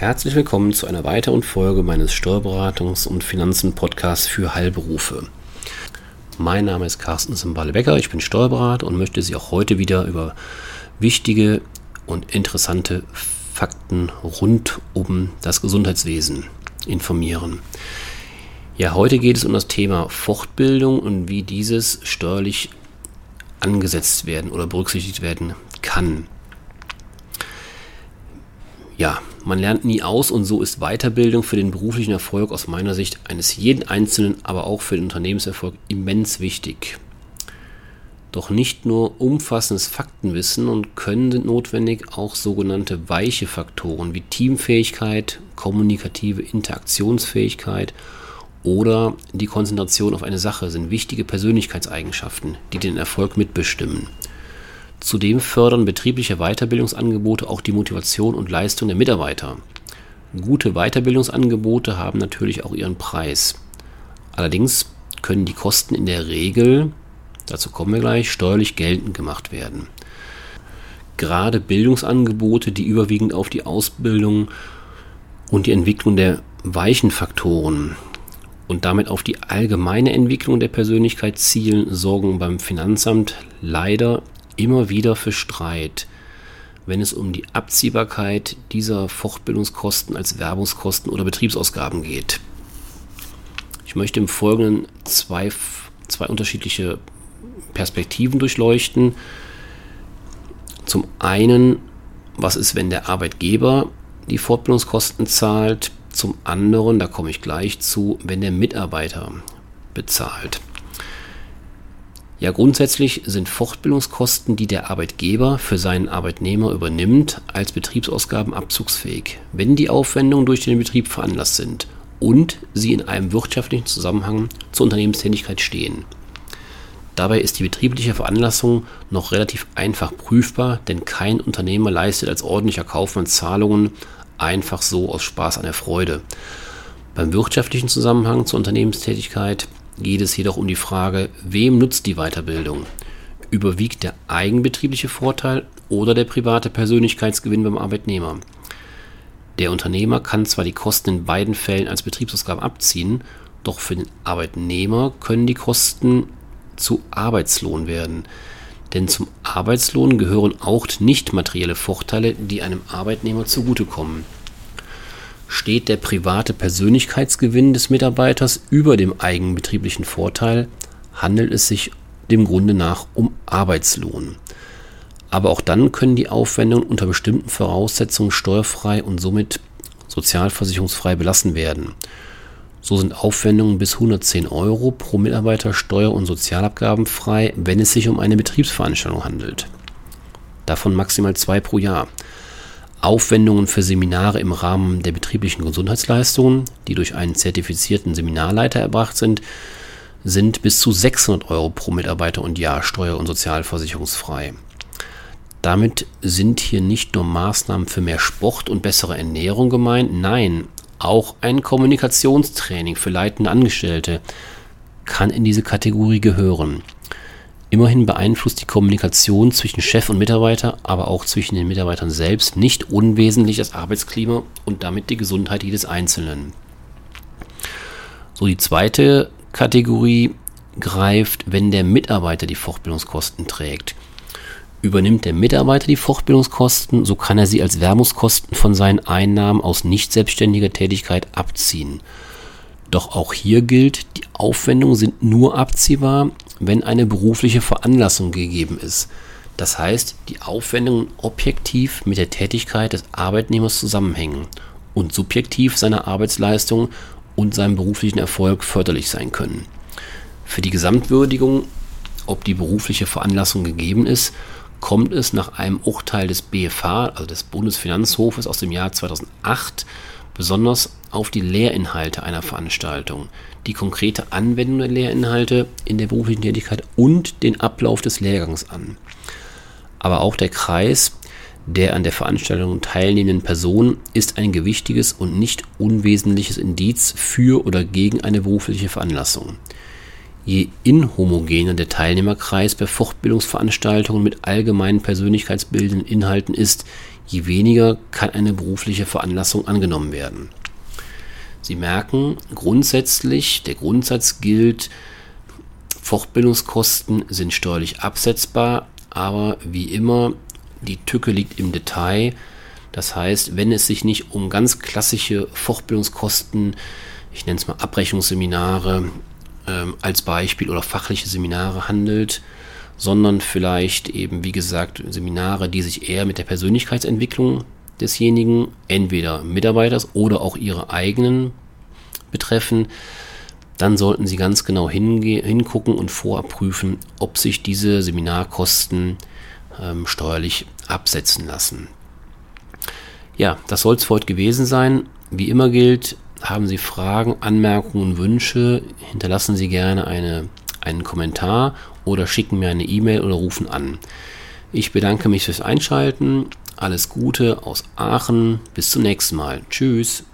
Herzlich willkommen zu einer weiteren Folge meines Steuerberatungs- und Finanzen-Podcasts für Heilberufe. Mein Name ist Carsten Simbale-Becker, ich bin Steuerberater und möchte Sie auch heute wieder über wichtige und interessante Fakten rund um das Gesundheitswesen informieren. Ja, heute geht es um das Thema Fortbildung und wie dieses steuerlich angesetzt werden oder berücksichtigt werden kann. Ja, man lernt nie aus und so ist Weiterbildung für den beruflichen Erfolg aus meiner Sicht eines jeden Einzelnen, aber auch für den Unternehmenserfolg immens wichtig. Doch nicht nur umfassendes Faktenwissen und Können sind notwendig, auch sogenannte weiche Faktoren wie Teamfähigkeit, kommunikative Interaktionsfähigkeit oder die Konzentration auf eine Sache sind wichtige Persönlichkeitseigenschaften, die den Erfolg mitbestimmen. Zudem fördern betriebliche Weiterbildungsangebote auch die Motivation und Leistung der Mitarbeiter. Gute Weiterbildungsangebote haben natürlich auch ihren Preis. Allerdings können die Kosten in der Regel, dazu kommen wir gleich, steuerlich geltend gemacht werden. Gerade Bildungsangebote, die überwiegend auf die Ausbildung und die Entwicklung der weichen Faktoren und damit auf die allgemeine Entwicklung der Persönlichkeit zielen, sorgen beim Finanzamt leider immer wieder für Streit, wenn es um die Abziehbarkeit dieser Fortbildungskosten als Werbungskosten oder Betriebsausgaben geht. Ich möchte im Folgenden zwei, zwei unterschiedliche Perspektiven durchleuchten. Zum einen, was ist, wenn der Arbeitgeber die Fortbildungskosten zahlt? Zum anderen, da komme ich gleich zu, wenn der Mitarbeiter bezahlt. Ja, grundsätzlich sind Fortbildungskosten, die der Arbeitgeber für seinen Arbeitnehmer übernimmt, als Betriebsausgaben abzugsfähig, wenn die Aufwendungen durch den Betrieb veranlasst sind und sie in einem wirtschaftlichen Zusammenhang zur Unternehmenstätigkeit stehen. Dabei ist die betriebliche Veranlassung noch relativ einfach prüfbar, denn kein Unternehmer leistet als ordentlicher Kaufmann Zahlungen einfach so aus Spaß an der Freude. Beim wirtschaftlichen Zusammenhang zur Unternehmenstätigkeit geht es jedoch um die Frage, wem nutzt die Weiterbildung? Überwiegt der eigenbetriebliche Vorteil oder der private Persönlichkeitsgewinn beim Arbeitnehmer? Der Unternehmer kann zwar die Kosten in beiden Fällen als Betriebsausgabe abziehen, doch für den Arbeitnehmer können die Kosten zu Arbeitslohn werden. Denn zum Arbeitslohn gehören auch nicht materielle Vorteile, die einem Arbeitnehmer zugutekommen steht der private Persönlichkeitsgewinn des Mitarbeiters über dem eigenbetrieblichen Vorteil, handelt es sich dem Grunde nach um Arbeitslohn. Aber auch dann können die Aufwendungen unter bestimmten Voraussetzungen steuerfrei und somit sozialversicherungsfrei belassen werden. So sind Aufwendungen bis 110 Euro pro Mitarbeiter steuer- und sozialabgabenfrei, wenn es sich um eine Betriebsveranstaltung handelt. Davon maximal zwei pro Jahr. Aufwendungen für Seminare im Rahmen der betrieblichen Gesundheitsleistungen, die durch einen zertifizierten Seminarleiter erbracht sind, sind bis zu 600 Euro pro Mitarbeiter und Jahr steuer- und sozialversicherungsfrei. Damit sind hier nicht nur Maßnahmen für mehr Sport und bessere Ernährung gemeint, nein, auch ein Kommunikationstraining für leitende Angestellte kann in diese Kategorie gehören. Immerhin beeinflusst die Kommunikation zwischen Chef und Mitarbeiter, aber auch zwischen den Mitarbeitern selbst nicht unwesentlich das Arbeitsklima und damit die Gesundheit jedes Einzelnen. So, die zweite Kategorie greift, wenn der Mitarbeiter die Fortbildungskosten trägt. Übernimmt der Mitarbeiter die Fortbildungskosten, so kann er sie als Werbungskosten von seinen Einnahmen aus nicht selbstständiger Tätigkeit abziehen. Doch auch hier gilt, die Aufwendungen sind nur abziehbar, wenn eine berufliche Veranlassung gegeben ist. Das heißt, die Aufwendungen objektiv mit der Tätigkeit des Arbeitnehmers zusammenhängen und subjektiv seiner Arbeitsleistung und seinem beruflichen Erfolg förderlich sein können. Für die Gesamtwürdigung, ob die berufliche Veranlassung gegeben ist, kommt es nach einem Urteil des BFH, also des Bundesfinanzhofes aus dem Jahr 2008, besonders auf die Lehrinhalte einer Veranstaltung, die konkrete Anwendung der Lehrinhalte in der beruflichen Tätigkeit und den Ablauf des Lehrgangs an. Aber auch der Kreis der an der Veranstaltung teilnehmenden Personen ist ein gewichtiges und nicht unwesentliches Indiz für oder gegen eine berufliche Veranlassung. Je inhomogener der Teilnehmerkreis bei Fortbildungsveranstaltungen mit allgemeinen persönlichkeitsbildenden Inhalten ist, je weniger kann eine berufliche Veranlassung angenommen werden. Sie merken, grundsätzlich, der Grundsatz gilt, Fortbildungskosten sind steuerlich absetzbar, aber wie immer, die Tücke liegt im Detail. Das heißt, wenn es sich nicht um ganz klassische Fortbildungskosten, ich nenne es mal Abrechnungsseminare ähm, als Beispiel oder fachliche Seminare handelt, sondern vielleicht eben, wie gesagt, Seminare, die sich eher mit der Persönlichkeitsentwicklung desjenigen, entweder Mitarbeiters oder auch ihre eigenen betreffen, dann sollten Sie ganz genau hingucken und vorprüfen, ob sich diese Seminarkosten ähm, steuerlich absetzen lassen. Ja, das soll es für heute gewesen sein. Wie immer gilt, haben Sie Fragen, Anmerkungen, Wünsche, hinterlassen Sie gerne eine, einen Kommentar oder schicken mir eine E-Mail oder rufen an. Ich bedanke mich fürs Einschalten. Alles Gute aus Aachen. Bis zum nächsten Mal. Tschüss.